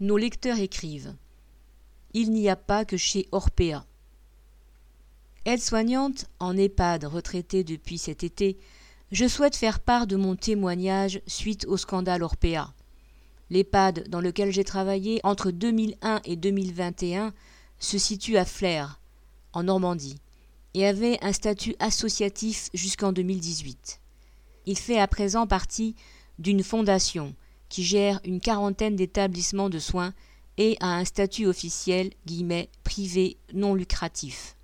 Nos lecteurs écrivent Il n'y a pas que chez Orpea. Aide-soignante en EHPAD retraitée depuis cet été, je souhaite faire part de mon témoignage suite au scandale Orpea. L'EHPAD dans lequel j'ai travaillé entre 2001 et 2021 se situe à Flers, en Normandie, et avait un statut associatif jusqu'en 2018. Il fait à présent partie d'une fondation qui gère une quarantaine d'établissements de soins et a un statut officiel guillemets, privé non lucratif.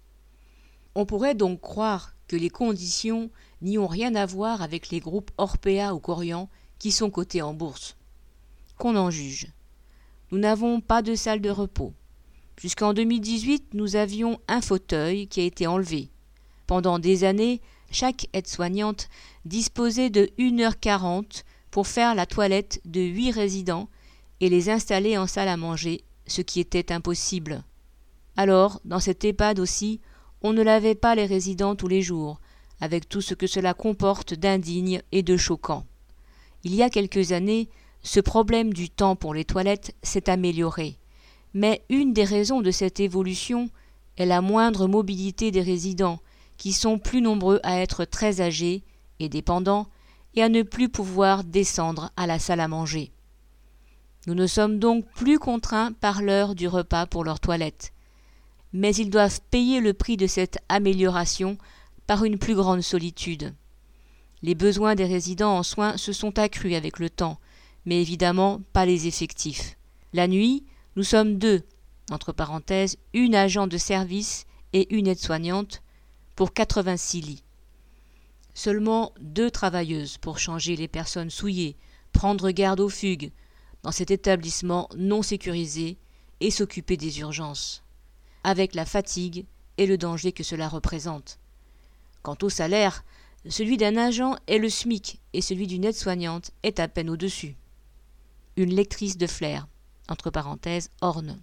On pourrait donc croire que les conditions n'y ont rien à voir avec les groupes Orpea ou Corian qui sont cotés en bourse. Qu'on en juge. Nous n'avons pas de salle de repos. Jusqu'en 2018, nous avions un fauteuil qui a été enlevé. Pendant des années, chaque aide-soignante disposait de 1h40 pour faire la toilette de huit résidents et les installer en salle à manger, ce qui était impossible. Alors, dans cette EHPAD aussi, on ne lavait pas les résidents tous les jours, avec tout ce que cela comporte d'indigne et de choquant. Il y a quelques années, ce problème du temps pour les toilettes s'est amélioré. Mais une des raisons de cette évolution est la moindre mobilité des résidents, qui sont plus nombreux à être très âgés et dépendants, et à ne plus pouvoir descendre à la salle à manger. Nous ne sommes donc plus contraints par l'heure du repas pour leur toilette. Mais ils doivent payer le prix de cette amélioration par une plus grande solitude. Les besoins des résidents en soins se sont accrus avec le temps, mais évidemment pas les effectifs. La nuit, nous sommes deux, entre parenthèses, une agent de service et une aide-soignante, pour 86 lits. Seulement deux travailleuses pour changer les personnes souillées, prendre garde aux fugues, dans cet établissement non sécurisé et s'occuper des urgences, avec la fatigue et le danger que cela représente. Quant au salaire, celui d'un agent est le SMIC et celui d'une aide-soignante est à peine au-dessus. Une lectrice de flair, entre parenthèses, orne.